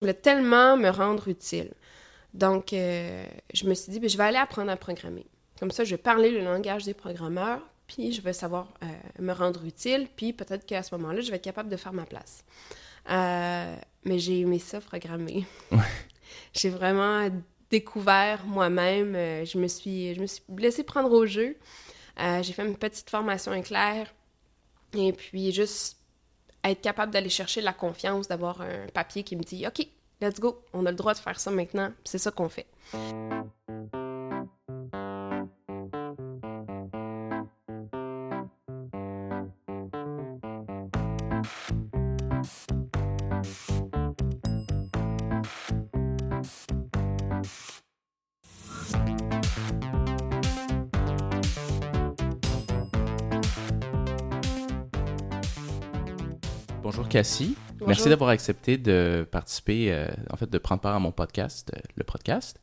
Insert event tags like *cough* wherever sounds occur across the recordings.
Je voulais tellement me rendre utile. Donc, euh, je me suis dit, ben, je vais aller apprendre à programmer. Comme ça, je vais parler le langage des programmeurs, puis je vais savoir euh, me rendre utile, puis peut-être qu'à ce moment-là, je vais être capable de faire ma place. Euh, mais j'ai aimé ça, programmer. *laughs* j'ai vraiment découvert moi-même. je, me suis, je me suis laissée prendre au jeu. j'ai fait une petite formation éclair. Et puis, juste être capable d'aller chercher la confiance, d'avoir un papier qui me dit OK, let's go, on a le droit de faire ça maintenant, c'est ça qu'on fait. Bonjour Cassie. Merci d'avoir accepté de participer, euh, en fait, de prendre part à mon podcast, euh, le podcast.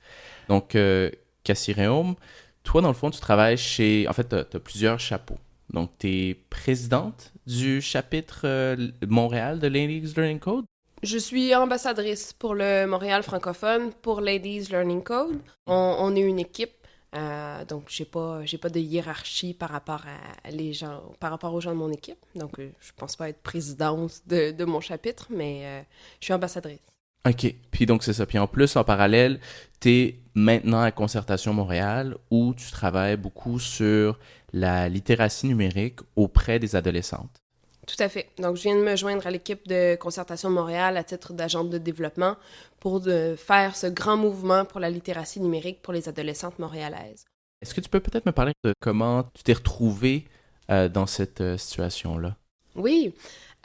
Donc, euh, Cassie Réaume, toi, dans le fond, tu travailles chez. En fait, tu as, plusieurs chapeaux. Donc, tu es présidente du chapitre Montréal de Ladies Learning Code? Je suis ambassadrice pour le Montréal francophone pour Ladies Learning Code. on est une équipe euh, donc, j'ai pas, pas de hiérarchie par rapport à les gens, par rapport aux gens de mon équipe. Donc, euh, je pense pas être présidente de, de mon chapitre, mais euh, je suis ambassadrice. OK. Puis donc, c'est ça. Puis en plus, en parallèle, tu es maintenant à Concertation Montréal où tu travailles beaucoup sur la littératie numérique auprès des adolescentes. Tout à fait. Donc, je viens de me joindre à l'équipe de Concertation Montréal à titre d'agente de développement pour de faire ce grand mouvement pour la littératie numérique pour les adolescentes montréalaises. Est-ce que tu peux peut-être me parler de comment tu t'es retrouvée euh, dans cette euh, situation-là? Oui.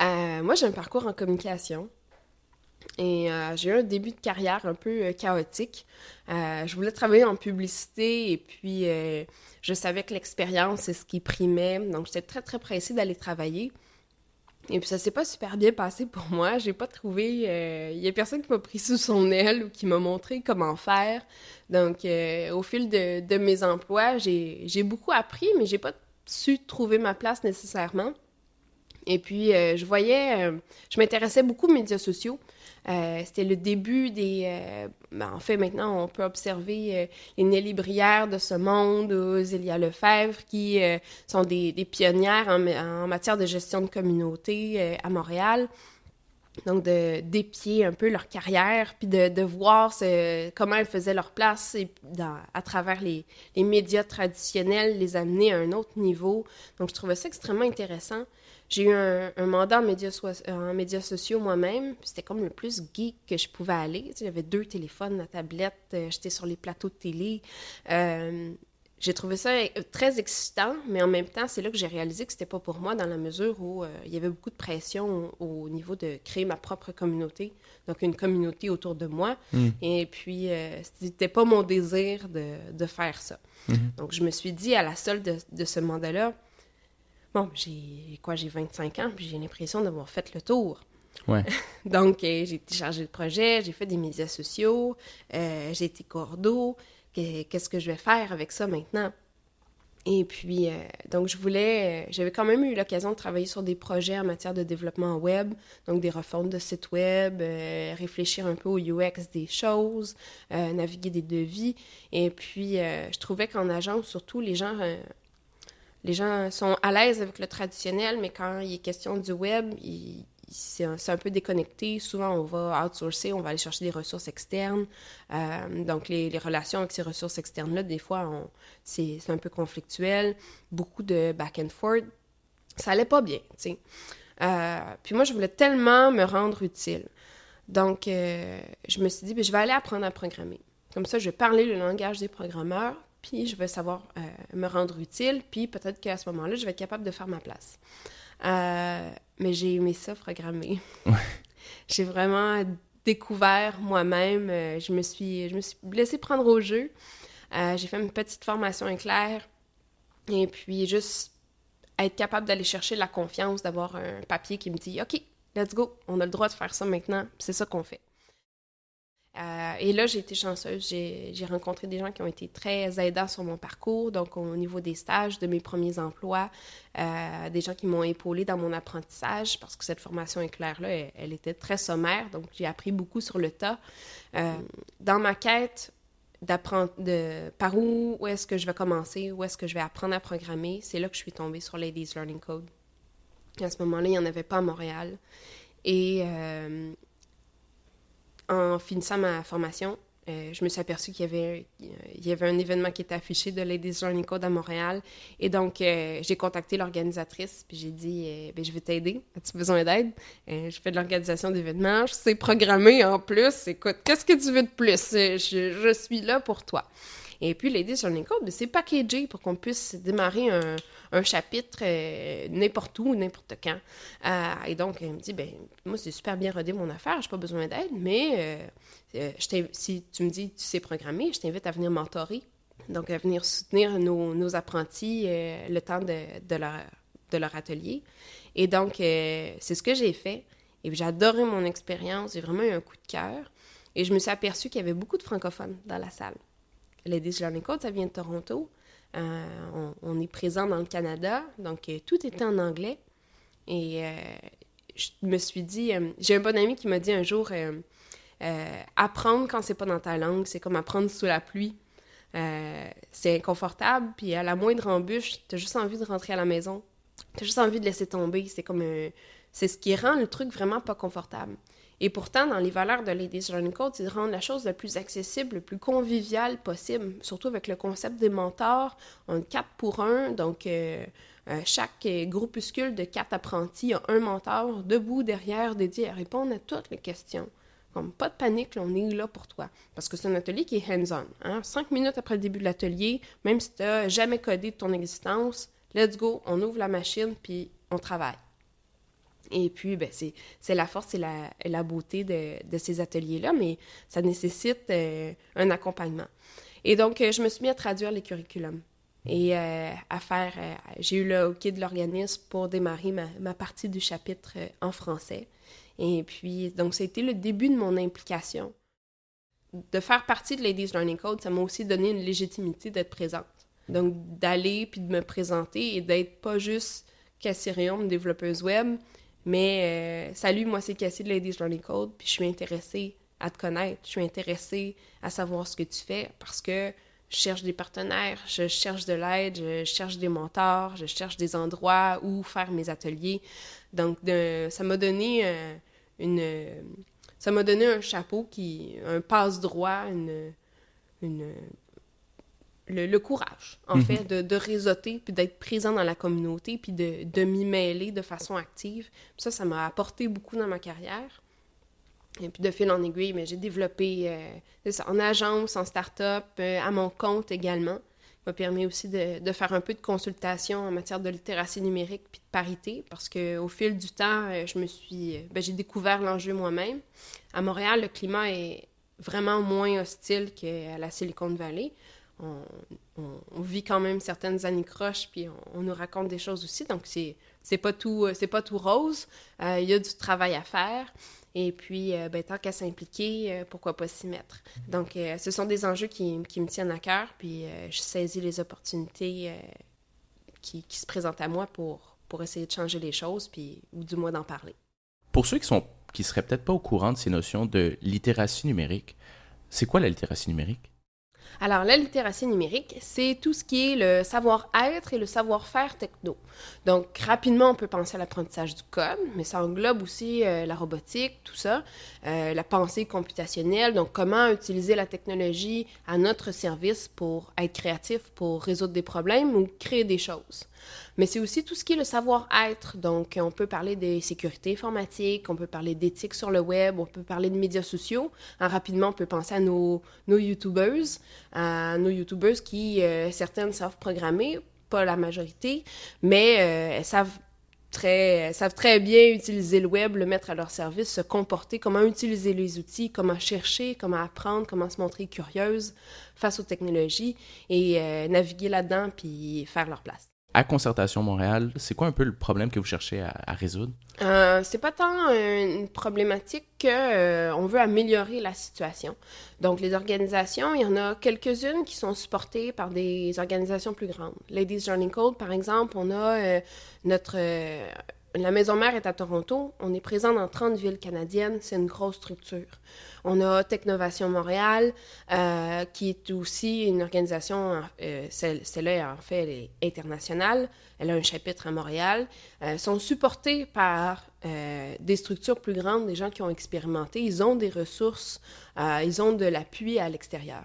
Euh, moi, j'ai un parcours en communication. Et j'ai eu un début de carrière un peu chaotique. je voulais travailler en publicité et puis je savais que l'expérience, c'est ce qui primait. Donc, j'étais très, très pressée d'aller travailler. Et puis ça s'est pas super bien passé pour moi. J'ai pas trouvé. Il euh, y a personne qui m'a pris sous son aile ou qui m'a montré comment faire. Donc, euh, au fil de, de mes emplois, j'ai beaucoup appris, mais j'ai pas su trouver ma place nécessairement. Et puis, euh, je voyais, je m'intéressais beaucoup aux médias sociaux. Euh, c'était le début des... Euh, ben, en fait, maintenant, on peut observer euh, les Nelly de ce monde, Zélia Lefebvre, qui sont des, pionnières en, matière de gestion de communauté à Montréal. Donc, de d'épier un peu leur carrière, puis de, voir comment elles faisaient leur place à travers les médias traditionnels, les amener à un autre niveau. Donc, je trouvais ça extrêmement intéressant. J'ai eu un, mandat en médias, en médias sociaux moi-même. C'était comme le plus geek que je pouvais aller. J'avais deux téléphones, la tablette, euh, j'étais sur les plateaux de télé. Euh, j'ai trouvé ça euh, très excitant, mais en même temps, c'est là que j'ai réalisé que c'était pas pour moi dans la mesure où il y avait beaucoup de pression au, niveau de créer ma propre communauté, donc une communauté autour de moi. Hmm. Et puis, c'était pas mon désir de, faire ça. Hmm. Donc, je me suis dit à la solde de, de ce mandat-là, bon, j'ai quoi, j'ai 25 ans, puis j'ai l'impression d'avoir fait le tour. Ouais. *laughs* Donc, euh, j'ai été chargée de projet, j'ai fait des médias sociaux, euh, j'ai été cordeau. Qu'est-ce que je vais faire avec ça maintenant? Et puis, euh, donc, je voulais, j'avais quand même eu l'occasion de travailler sur des projets en matière de développement web, donc des refontes de sites web, réfléchir un peu au UX des choses, naviguer des devis. Et puis, je trouvais qu'en agence, surtout, les gens les gens sont à l'aise avec le traditionnel, mais quand il est question du web, c'est un, peu déconnecté. Souvent, on va outsourcer, on va aller chercher des ressources externes. Euh, donc, les, relations avec ces ressources externes-là, des fois, c'est un peu conflictuel. Beaucoup de back and forth. Ça allait pas bien, tu. Euh, puis moi, je voulais tellement me rendre utile. Donc, euh, je me suis dit, ben, je vais aller apprendre à programmer. Comme ça, je vais parler le langage des programmeurs, puis je vais savoir euh, me rendre utile, puis peut-être qu'à ce moment-là, je vais être capable de faire ma place. Euh, mais j'ai aimé ça, programmer. *laughs* j'ai vraiment découvert moi-même. Euh, je, me suis, je me suis laissée prendre au jeu. j'ai fait une petite formation éclair. Et puis, juste être capable d'aller chercher la confiance, d'avoir un papier qui me dit OK, let's go, on a le droit de faire ça maintenant. C'est ça qu'on fait. Euh, et là, j'ai été chanceuse. J'ai rencontré des gens qui ont été très aidants sur mon parcours, donc au niveau des stages, de mes premiers emplois, euh, des gens qui m'ont épaulé dans mon apprentissage, parce que cette formation éclair-là, elle, était très sommaire, donc j'ai appris beaucoup sur le tas. Euh, dans ma quête de par où, où est-ce que je vais commencer, où est-ce que je vais apprendre à programmer, c'est là que je suis tombée sur Ladies Learning Code. À ce moment-là, il n'y en avait pas à Montréal. Et en finissant ma formation, euh, je me suis aperçue qu'il y avait, il y avait un événement qui était affiché de Ladies Learning Code à Montréal. Et donc, euh, j'ai contacté l'organisatrice, puis j'ai dit euh, ben, Je vais t'aider. As-tu besoin d'aide? Je fais de l'organisation d'événements, je sais programmer en plus. Écoute, qu'est-ce que tu veux de plus? Je, suis là pour toi. Et puis, l'aider sur Code, c'est packagé pour qu'on puisse démarrer un, chapitre euh, n'importe où, n'importe quand. Euh, et donc, elle me dit, ben moi, c'est super bien rodé mon affaire, j'ai pas besoin d'aide, mais euh, si tu me dis tu sais programmer, je t'invite à venir mentorer. Donc, à venir soutenir nos, apprentis le temps de, leur, de leur atelier. Et donc, c'est ce que j'ai fait. Et j'ai adoré mon expérience, j'ai vraiment eu un coup de cœur. Et je me suis aperçue qu'il y avait beaucoup de francophones dans la salle. Ladies Learning Code, ça vient de Toronto. Euh, on, est présent dans le Canada, donc euh, tout était en anglais. Et euh, je me suis dit, j'ai un bon ami qui m'a dit un jour, apprendre quand c'est pas dans ta langue, c'est comme apprendre sous la pluie. c'est inconfortable, puis à la moindre embûche, t'as juste envie de rentrer à la maison. T'as juste envie de laisser tomber. C'est comme c'est ce qui rend le truc vraiment pas confortable. Et pourtant, dans les valeurs de Ladies Learning Code, c'est de rendre la chose la plus accessible, le plus conviviale possible, surtout avec le concept des mentors. On 4 pour 1, donc euh, euh, chaque groupuscule de quatre apprentis a un mentor debout derrière dédié à répondre à toutes les questions. Comme pas de panique, on est là pour toi. Parce que c'est un atelier qui est hands-on. Hein? Cinq minutes après le début de l'atelier, même si tu n'as jamais codé de ton existence, let's go, on ouvre la machine puis on travaille. Et puis, ben, c'est la force et la, la beauté de, de ces ateliers-là, mais ça nécessite euh, un accompagnement. Et donc, euh, je me suis mis à traduire les curriculums et euh, à faire. J'ai eu le OK de l'organisme pour démarrer ma, ma, partie du chapitre en français. Et puis, donc, été le début de mon implication. De faire partie de Ladies Learning Code, ça m'a aussi donné une légitimité d'être présente. Donc, d'aller puis de me présenter et d'être pas juste Cassirium, développeuse web, mais euh, salut, moi c'est Cassie de Ladies Learning Code, puis je suis intéressée à te connaître, je suis intéressée à savoir ce que tu fais parce que je cherche des partenaires, je cherche de l'aide, je cherche des mentors, je cherche des endroits où faire mes ateliers. Donc, ça m'a donné euh, une, ça m'a donné un chapeau qui, un passe-droit, une, une, le, courage, en mhm. fait, de, de réseauter, puis d'être présent dans la communauté, puis de, de m'y mêler de façon active. ça, ça m'a apporté beaucoup dans ma carrière. Et puis de fil en aiguille, mais j'ai développé euh, ça, en agence, en start-up, euh, à mon compte également. Ça m'a permis aussi de, de, faire un peu de consultation en matière de littératie numérique puis de parité, parce qu'au fil du temps, euh, je me suis, ben, j'ai découvert l'enjeu moi-même. À Montréal, le climat est vraiment moins hostile qu'à la Silicon Valley on, vit quand même certaines anicroches, puis on, nous raconte des choses aussi. Donc, c'est, c'est pas tout c'est pas tout rose. Euh, il y a du travail à faire. Et puis, euh, ben, tant qu'à s'impliquer, euh, pourquoi pas s'y mettre? Donc, ce sont des enjeux qui, me tiennent à cœur, puis je saisis les opportunités qui, qui, se présentent à moi pour, pour essayer de changer les choses, puis, ou du moins d'en parler. Pour ceux qui sont qui seraient peut-être pas au courant de ces notions de littératie numérique, c'est quoi la littératie numérique? Alors, la littératie numérique, c'est tout ce qui est le savoir-être et le savoir-faire techno. Donc, rapidement, on peut penser à l'apprentissage du code, mais ça englobe aussi euh, la robotique, tout ça, euh, la pensée computationnelle, donc comment utiliser la technologie à notre service pour être créatif, pour résoudre des problèmes ou créer des choses. Mais c'est aussi tout ce qui est le savoir-être. Donc, on peut parler des sécurités informatiques, on peut parler d'éthique sur le web, on peut parler de médias sociaux. Hein, rapidement, on peut penser à nos, nos YouTubers, à nos YouTubers qui, euh, certaines savent programmer, pas la majorité, mais euh, elles savent très, savent bien utiliser le web, le mettre à leur service, se comporter, comment utiliser les outils, comment chercher, comment apprendre, comment se montrer curieuse face aux technologies et euh, naviguer là-dedans puis faire leur place. À Concertation Montréal, c'est quoi un peu le problème que vous cherchez à, résoudre? Euh, c'est pas tant une problématique qu'on euh, veut améliorer la situation. Donc, les organisations, il y en a quelques-unes qui sont supportées par des organisations plus grandes. Ladies Journey Code, par exemple, on a euh, notre la maison mère est à Toronto. On est présent dans 30 villes canadiennes. C'est une grosse structure. On a Technovation Montréal, euh, qui est aussi une organisation, euh, celle-là, en fait, elle est internationale. Elle a un chapitre à Montréal. Elles sont supportées par euh, des structures plus grandes, des gens qui ont expérimenté. Ils ont des ressources, ils ont de l'appui à l'extérieur.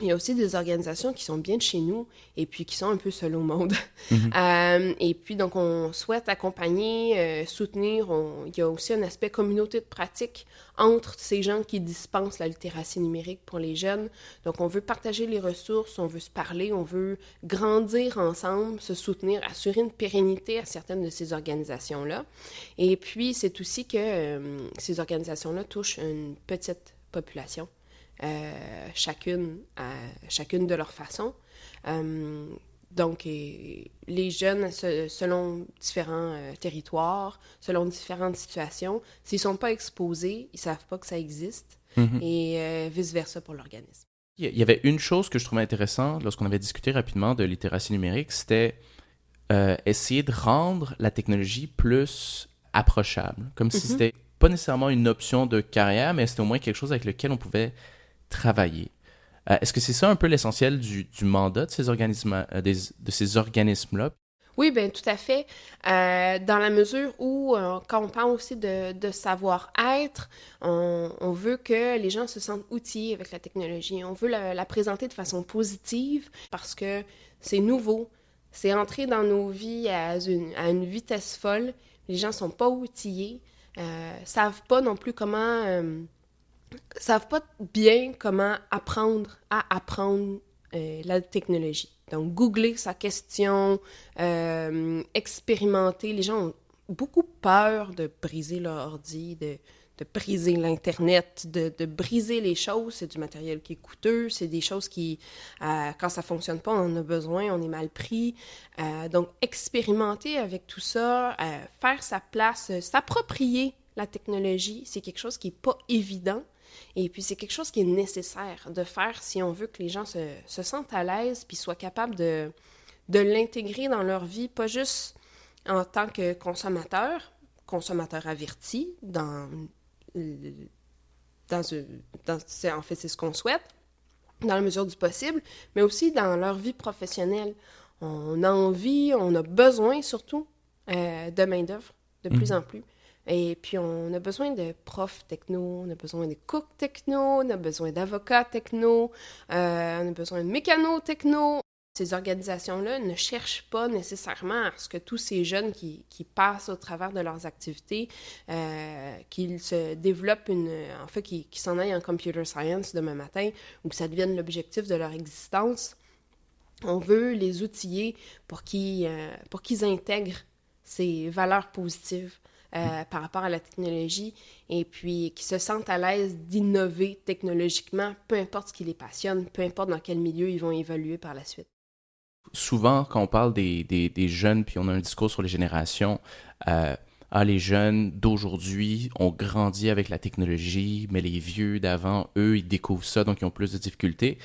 Il y a aussi des organisations qui sont bien de chez nous et puis qui sont un peu seules au monde. Mhm. *laughs* Euh, et puis, donc, on souhaite accompagner, euh, soutenir. Il y a aussi un aspect communauté de pratique entre ces gens qui dispensent la littératie numérique pour les jeunes. Donc, on veut partager les ressources, on veut se parler, on veut grandir ensemble, se soutenir, assurer une pérennité à certaines de ces organisations-là. Et puis, c'est aussi que euh, ces organisations-là touchent une petite population. Euh, chacune, chacune de leur façon. Euh, donc, les jeunes, selon différents euh, territoires, selon différentes situations, s'ils ne sont pas exposés, ils ne savent pas que ça existe, mhm. et vice-versa pour l'organisme. Il y avait une chose que je trouvais intéressante lorsqu'on avait discuté rapidement de littératie numérique, c'était essayer de rendre la technologie plus approchable, comme si ce mhm. c'était pas nécessairement une option de carrière, mais c'était au moins quelque chose avec lequel on pouvait travailler. Euh, est-ce que c'est ça un peu l'essentiel du, mandat de ces organismes, euh, de ces organismes-là? Oui, bien, tout à fait. Euh, dans la mesure où, quand on parle aussi de, savoir-être, on, veut que les gens se sentent outillés avec la technologie. On veut la, présenter de façon positive parce que c'est nouveau. C'est entré dans nos vies à une, à une, vitesse folle. Les gens sont pas outillés, savent pas non plus comment savent pas bien comment apprendre à apprendre euh, la technologie. Donc, googler sa question, euh, expérimenter. Les gens ont beaucoup peur de briser leur ordi, de, de briser l'Internet, de, de, briser les choses. C'est du matériel qui est coûteux, c'est des choses qui, euh, quand ça fonctionne pas, on en a besoin, on est mal pris. donc, expérimenter avec tout ça, faire sa place, s'approprier la technologie, c'est quelque chose qui n'est pas évident. Et puis, c'est quelque chose qui est nécessaire de faire si on veut que les gens se, se sentent à l'aise puis soient capables de, de l'intégrer dans leur vie, pas juste en tant que consommateur, consommateur averti, dans, dans, dans en fait, c'est ce qu'on souhaite, dans la mesure du possible, mais aussi dans leur vie professionnelle. On a envie, on a besoin surtout euh, de main-d'œuvre de plus mhm. en plus. Et puis, on a besoin de profs techno, on a besoin de cooks techno, on a besoin d'avocats techno, euh, on a besoin de mécanos techno. Ces organisations-là ne cherchent pas nécessairement à ce que tous ces jeunes qui, passent au travers de leurs activités, euh, qu'ils se développent. En fait, qu'ils s'en aillent en computer science demain matin ou que ça devienne l'objectif de leur existence. On veut les outiller pour qu'ils euh, intègrent ces valeurs positives euh, par rapport à la technologie et puis qui se sentent à l'aise d'innover technologiquement, peu importe ce qui les passionne, peu importe dans quel milieu ils vont évoluer par la suite. Souvent, quand on parle des, des, jeunes, puis on a un discours sur les générations, euh, ah, les jeunes d'aujourd'hui ont grandi avec la technologie, mais les vieux d'avant, eux, ils découvrent ça, donc ils ont plus de difficultés.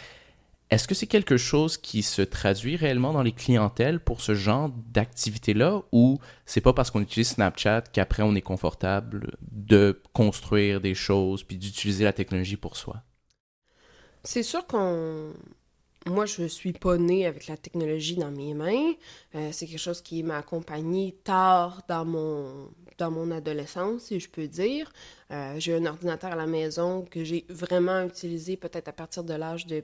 Est-ce que c'est quelque chose qui se traduit réellement dans les clientèles pour ce genre d'activité-là ou c'est pas parce qu'on utilise Snapchat qu'après on est confortable de construire des choses puis d'utiliser la technologie pour soi? C'est sûr qu'on. Moi, je suis pas née avec la technologie dans mes mains. Euh, c'est quelque chose qui m'a accompagné tard dans mon, dans mon adolescence, si je peux dire. Euh, j'ai un ordinateur à la maison que j'ai vraiment utilisé peut-être à partir de l'âge de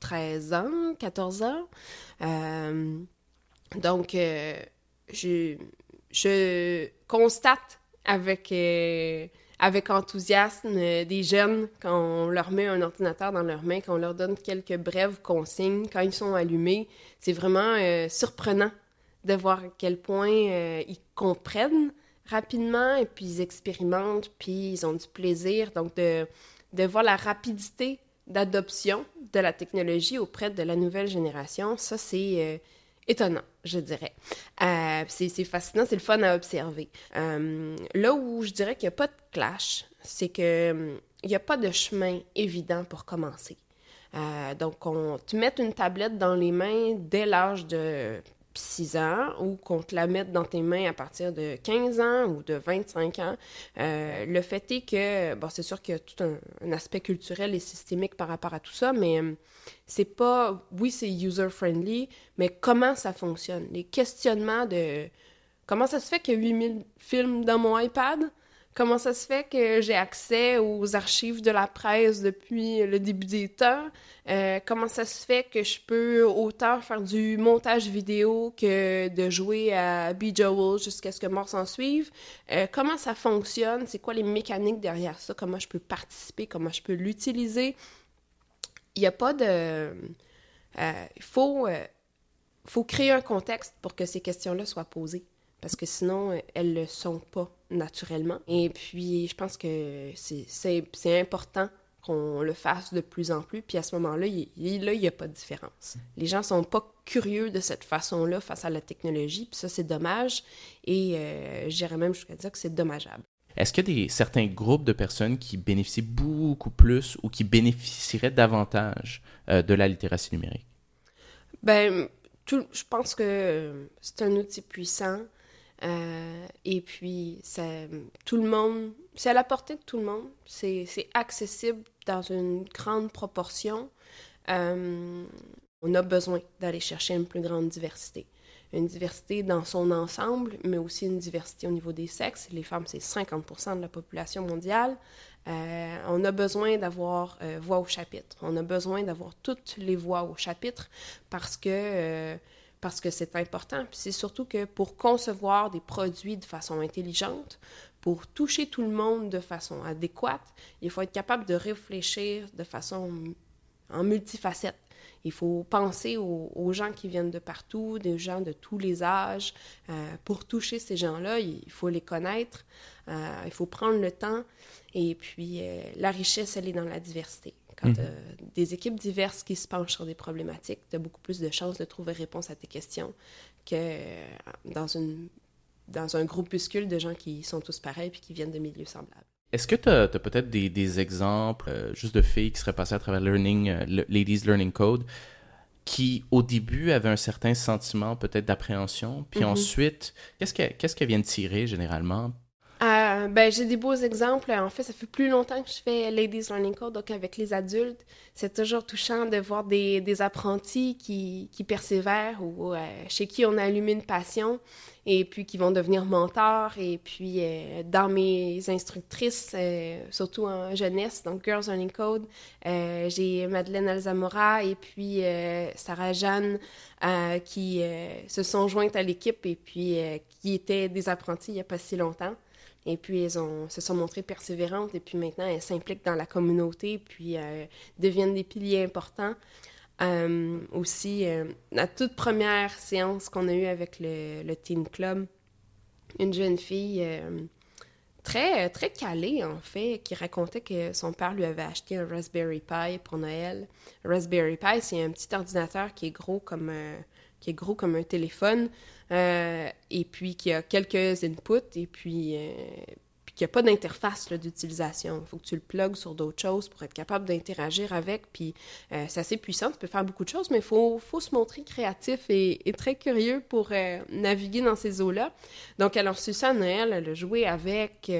13 ans, 14 ans. Euh, donc, euh, je, constate avec, euh, enthousiasme des jeunes quand on leur met un ordinateur dans leurs mains, quand on leur donne quelques brèves consignes, quand ils sont allumés. C'est vraiment surprenant de voir à quel point ils comprennent rapidement et puis ils expérimentent, puis ils ont du plaisir. Donc, de voir la rapidité d'adoption de la technologie auprès de la nouvelle génération, ça, c'est euh, étonnant, je dirais. Euh, c'est fascinant, c'est le fun à observer. Euh, là où je dirais qu'il n'y a pas de clash, c'est que il n'y a pas de chemin évident pour commencer. donc, on te met une tablette dans les mains dès l'âge de 6 ans ou qu'on te la mette dans tes mains à partir de 15 ans ou de 25 ans. Euh, le fait est que, bon, c'est sûr qu'il y a tout un, aspect culturel et systémique par rapport à tout ça, mais euh, c'est pas, oui, c'est user-friendly, mais comment ça fonctionne? Les questionnements de comment ça se fait qu'il y a 8000 films dans mon iPad? Comment ça se fait que j'ai accès aux archives de la presse depuis le début des temps? Euh, comment ça se fait que je peux autant faire du montage vidéo que de jouer à Be Joel jusqu'à ce que mort s'en suive? Euh, comment ça fonctionne? C'est quoi les mécaniques derrière ça? Comment je peux participer? Comment je peux l'utiliser? Il n'y a pas de... Euh, il faut, faut créer un contexte pour que ces questions-là soient posées parce que sinon, euh, elles ne le sont pas naturellement. Et puis, je pense que c'est important qu'on le fasse de plus en plus. Puis à ce moment-là, il n'y a pas de différence. Les gens sont pas curieux de cette façon-là face à la technologie, puis ça, c'est dommage. Et euh, j'irais même jusqu'à dire que c'est dommageable. Est-ce qu'il y a des, certains groupes de personnes qui bénéficient beaucoup plus ou qui bénéficieraient davantage euh, de la littératie numérique? Ben, je pense que c'est un outil puissant. Euh, et puis, tout le monde, c'est à la portée de tout le monde. C'est accessible dans une grande proportion. Euh, on a besoin d'aller chercher une plus grande diversité. Une diversité dans son ensemble, mais aussi une diversité au niveau des sexes. Les femmes, c'est 50 de la population mondiale. Euh, on a besoin d'avoir voix au chapitre. On a besoin d'avoir toutes les voix au chapitre parce que parce que c'est important. C'est surtout que pour concevoir des produits de façon intelligente, pour toucher tout le monde de façon adéquate, il faut être capable de réfléchir de façon en multifacette. Il faut penser aux, gens qui viennent de partout, des gens de tous les âges. Euh, pour toucher ces gens-là, il faut les connaître, euh, il faut prendre le temps. Et puis, euh, la richesse, elle est dans la diversité. Quand tu mhm. des équipes diverses qui se penchent sur des problématiques, tu as beaucoup plus de chances de trouver réponse à tes questions que euh, dans, une, dans un groupuscule de gens qui sont tous pareils puis qui viennent de milieux semblables. Est-ce que tu as, peut-être des, des, exemples euh, juste de filles qui seraient passées à travers Learning, euh, Ladies Learning Code qui, au début, avaient un certain sentiment peut-être d'appréhension, puis mhm. ensuite, qu'est-ce qu'elles qu viennent tirer généralement euh, ben, j'ai des beaux exemples. En fait, ça fait plus longtemps que je fais Ladies Learning Code, donc avec les adultes. C'est toujours touchant de voir des, apprentis qui, qui persévèrent ou euh, chez qui on a allumé une passion et puis qui vont devenir mentors. Et puis, euh, dans mes instructrices, surtout en jeunesse, donc Girls Learning Code, j'ai Madeleine Alzamora et puis Sarah Jeanne qui se sont jointes à l'équipe et puis qui étaient des apprentis il n'y a pas si longtemps. Et puis, elles ont, se sont montrées persévérantes et puis maintenant, elles s'impliquent dans la communauté puis euh, deviennent des piliers importants. Euh, aussi, euh, la toute première séance qu'on a eue avec le, le, Teen Club, une jeune fille très, très calée, en fait, qui racontait que son père lui avait acheté un Raspberry Pi pour Noël. Raspberry Pi, c'est un petit ordinateur qui est gros comme, qui est gros comme un téléphone, euh, et puis qui a quelques inputs, et puis, euh, puis qu'il n'y a pas d'interface d'utilisation. Il faut que tu le plugues sur d'autres choses pour être capable d'interagir avec, puis euh, c'est assez puissant, tu peux faire beaucoup de choses, mais il faut, se montrer créatif et, très curieux pour naviguer dans ces eaux-là. Donc, elle a reçu ça à Noël, elle a joué avec,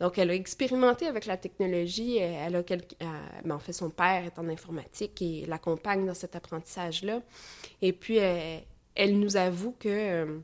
donc elle a expérimenté avec la technologie, elle a ben, en fait, son père est en informatique et l'accompagne dans cet apprentissage-là. Et puis, elle nous avoue que euh,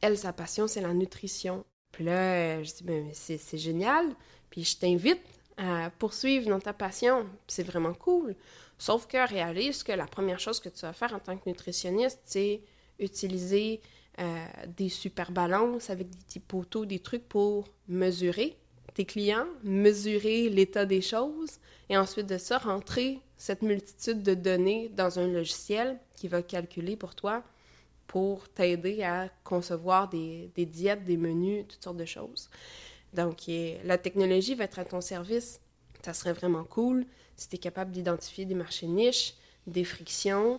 elle, sa passion, c'est la nutrition. Puis là, euh, je dis, ben, c'est génial. Puis je t'invite à poursuivre dans ta passion. C'est vraiment cool. Sauf que réalise que la première chose que tu vas faire en tant que nutritionniste, c'est utiliser euh, des super balances avec des petits poteaux, des trucs pour mesurer tes clients, mesurer l'état des choses et ensuite de ça, rentrer cette multitude de données dans un logiciel qui va calculer pour toi pour t'aider à concevoir des, diètes, des menus, toutes sortes de choses. Donc, la technologie va être à ton service. Ça serait vraiment cool si tu es capable d'identifier des marchés niches, des frictions,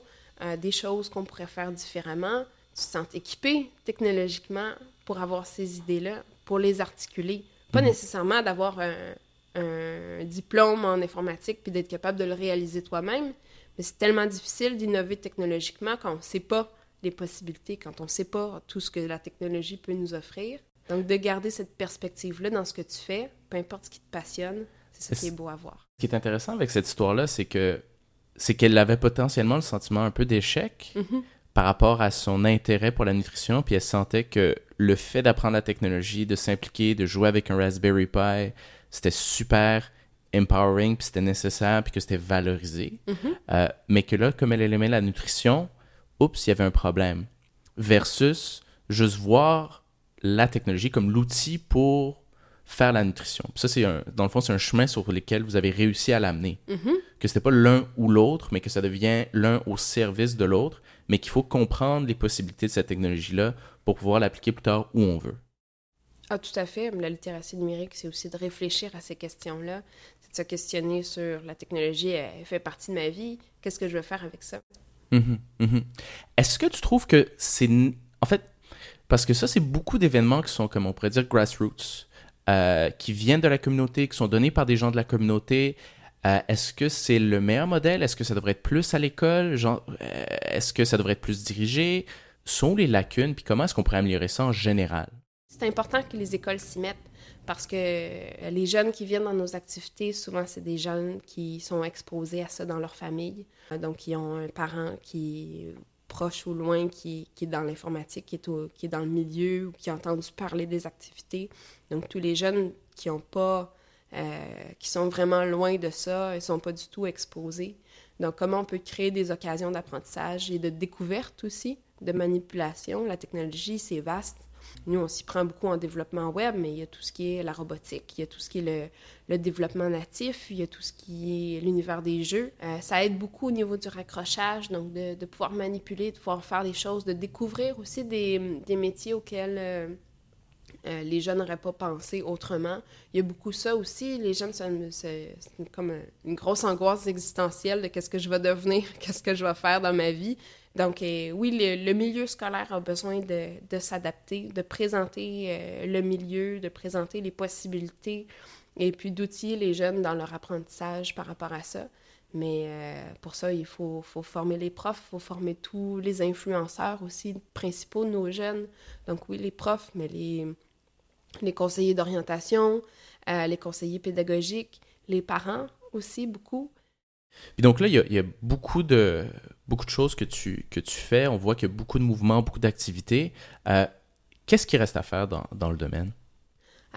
des choses qu'on pourrait faire différemment, tu te sens équipé technologiquement pour avoir ces idées-là, pour les articuler. Pas mhm. nécessairement d'avoir un, un, diplôme en informatique puis d'être capable de le réaliser toi-même, mais c'est tellement difficile d'innover technologiquement quand on ne sait pas les possibilités, quand on ne sait pas tout ce que la technologie peut nous offrir. Donc, de garder cette perspective-là dans ce que tu fais, peu importe ce qui te passionne, c'est ça qui est beau à voir. Ce qui est intéressant avec cette histoire-là, c'est que c'est qu'elle avait potentiellement le sentiment un peu d'échec mm-hmm. par rapport à son intérêt pour la nutrition, puis elle sentait que le fait d'apprendre la technologie, de s'impliquer, de jouer avec un Raspberry Pi, c'était super empowering, puis c'était nécessaire, puis que c'était valorisé. Mm-hmm. Euh, mais que là, comme elle aimait la nutrition, oups, il y avait un problème. Versus juste voir la technologie comme l'outil pour faire la nutrition. ça, c'est dans le fond, c'est un chemin sur lequel vous avez réussi à l'amener. Que mm-hmm. Que c'était pas l'un ou l'autre, mais que ça devient l'un au service de l'autre, mais qu'il faut comprendre les possibilités de cette technologie-là pour pouvoir l'appliquer plus tard où on veut. Ah, tout à fait. La littératie numérique, c'est aussi de réfléchir à ces questions-là. C'est de se questionner sur la technologie, elle fait partie de ma vie. Qu'est-ce que je veux faire avec ça? Mm-hmm. Mm-hmm. Est-ce que tu trouves que c'est. En fait, parce que ça, c'est beaucoup d'événements qui sont, comme on pourrait dire, grassroots, euh, qui viennent de la communauté, qui sont donnés par des gens de la communauté. Euh, est-ce que c'est le meilleur modèle? Est-ce que ça devrait être plus à l'école? Euh, est-ce que ça devrait être plus dirigé? Sont les lacunes? Puis comment est-ce qu'on pourrait améliorer ça en général? C'est important que les écoles s'y mettent parce que les jeunes qui viennent dans nos activités, souvent, c'est des jeunes qui sont exposés à ça dans leur famille. Donc, qui ont un parent qui proche ou loin qui, est dans l'informatique, qui, est qui est dans le milieu ou qui a entendu parler des activités. Donc, tous les jeunes qui ont pas, euh, qui sont vraiment loin de ça, ils sont pas du tout exposés. Donc, comment on peut créer des occasions d'apprentissage et de découverte aussi, de manipulation? La technologie, c'est vaste. Nous, on s'y prend beaucoup en développement web, mais il y a tout ce qui est la robotique, il y a tout ce qui est le, développement natif, il y a tout ce qui est l'univers des jeux. Euh, ça aide beaucoup au niveau du raccrochage, donc de, pouvoir manipuler, de pouvoir faire des choses, de découvrir aussi des, métiers auxquels euh, euh, les jeunes n'auraient pas pensé autrement. Il y a beaucoup ça aussi. Les jeunes, c'est comme une grosse angoisse existentielle de qu'est-ce que je vais devenir, *laughs* qu'est-ce que je vais faire dans ma vie. Donc, euh, oui, le, milieu scolaire a besoin de, s'adapter, de présenter euh, le milieu, de présenter les possibilités et puis d'outiller les jeunes dans leur apprentissage par rapport à ça. Mais euh, pour ça, il faut, former les profs, il faut former tous les influenceurs aussi principaux de nos jeunes. Donc oui, les profs, mais les, les conseillers d'orientation, les conseillers pédagogiques, les parents aussi beaucoup. Donc là, il y a, beaucoup, de, beaucoup de choses que tu, fais. On voit qu'il y a beaucoup de mouvements, beaucoup d'activités. Euh, qu'est-ce qui reste à faire dans, dans le domaine?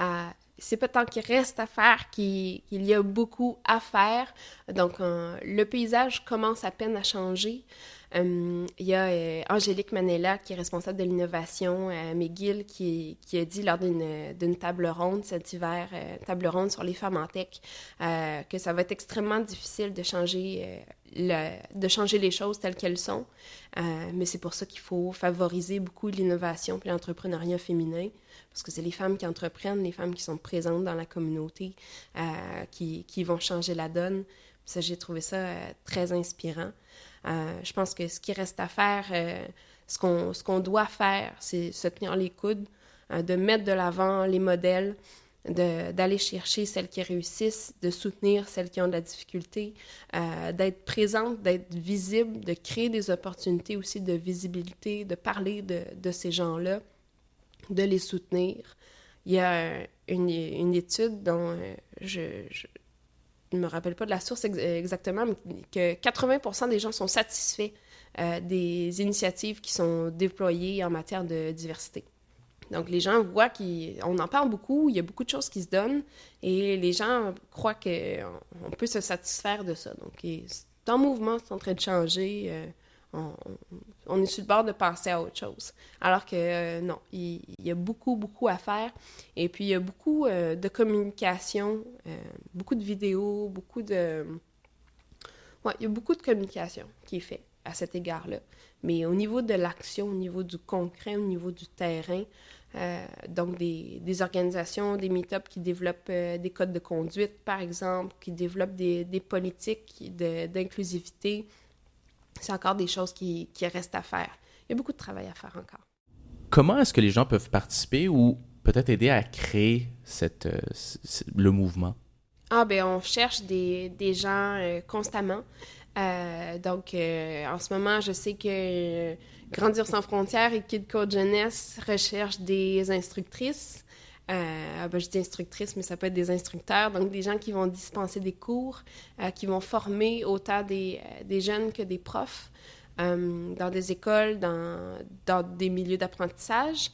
Euh, c'est pas tant qu'il reste à faire qu'il y a beaucoup à faire. Donc, euh, le paysage commence à peine à changer. Euh, il y a euh, Angélique Manella, qui est responsable de l'innovation à McGill, qui, a dit lors d'une table ronde cet hiver, euh, table ronde sur les femmes en tech, que ça va être extrêmement difficile de changer, de changer les choses telles qu'elles sont. mais c'est pour ça qu'il faut favoriser beaucoup l'innovation et l'entrepreneuriat féminin, parce que c'est les femmes qui entreprennent, les femmes qui sont présentes dans la communauté, qui, vont changer la donne. J'ai trouvé ça très inspirant. Euh, je pense que ce qui reste à faire, euh, ce qu'on doit faire, c'est se tenir les coudes, euh, de mettre de l'avant les modèles, d'aller chercher celles qui réussissent, de soutenir celles qui ont de la difficulté, d'être présente, d'être visible, de créer des opportunités aussi de visibilité, de parler de, de ces gens-là, de les soutenir. Il y a une, une étude dont je, ne me rappelle pas de la source exactement, mais que 80 des gens sont satisfaits euh, des initiatives qui sont déployées en matière de diversité. Donc, les gens voient qu'on en parle beaucoup, il y a beaucoup de choses qui se donnent, et les gens croient qu'on peut se satisfaire de ça. Donc, c'est en mouvement, c'est en train de changer. Euh, on, est sur le bord de passer à autre chose. Alors que euh, non, il, y a beaucoup, beaucoup à faire. Et puis, il y a beaucoup euh, de communication, euh, beaucoup de vidéos, beaucoup de... Ouais, il y a beaucoup de communication qui est fait à cet égard-là. Mais au niveau de l'action, au niveau du concret, au niveau du terrain, donc des, organisations, des meet-ups qui développent des codes de conduite, par exemple, qui développent des politiques d'inclusivité, c'est encore des choses qui, qui restent à faire. Il y a beaucoup de travail à faire encore. Comment est-ce que les gens peuvent participer ou peut-être aider à créer cette, euh, le mouvement? Ah, ben on cherche des, des gens euh, constamment. Euh, donc, en ce moment, je sais que Grandir sans frontières et Kid Code Jeunesse recherche des instructrices. Ben, je dis instructrices, mais ça peut être des instructeurs, donc des gens qui vont dispenser des cours, qui vont former autant des, des, jeunes que des profs dans des écoles, dans, dans des milieux d'apprentissage.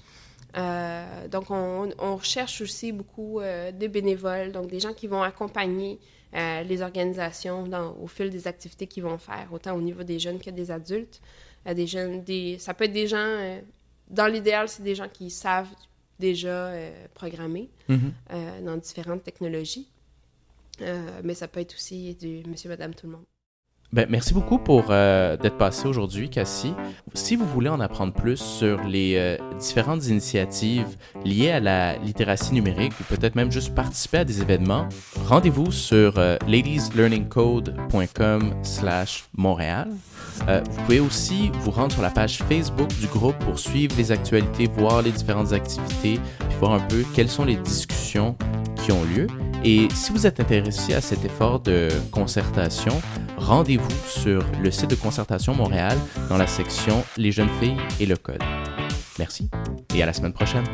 Euh, donc, on, recherche aussi beaucoup euh, de bénévoles, donc des gens qui vont accompagner euh, les organisations au fil des activités qu'ils vont faire, autant au niveau des jeunes que des adultes. des jeunes, des, ça peut être des gens, dans l'idéal, c'est des gens qui savent déjà programmer mm-hmm. dans différentes technologies, mais ça peut être aussi du monsieur, madame, tout le monde. Ben, merci beaucoup pour euh, d'être passé aujourd'hui, Cassie. Si vous voulez en apprendre plus sur les euh, différentes initiatives liées à la littératie numérique ou peut-être même juste participer à des événements, rendez-vous sur euh, ladieslearningcode.com slash Montréal. vous pouvez aussi vous rendre sur la page Facebook du groupe pour suivre les actualités, voir les différentes activités, puis voir un peu quelles sont les discussions qui ont lieu. Et si vous êtes intéressé à cet effort de concertation, rendez-vous sur le site de Concertation Montréal dans la section Les jeunes filles et le code. Merci et à la semaine prochaine.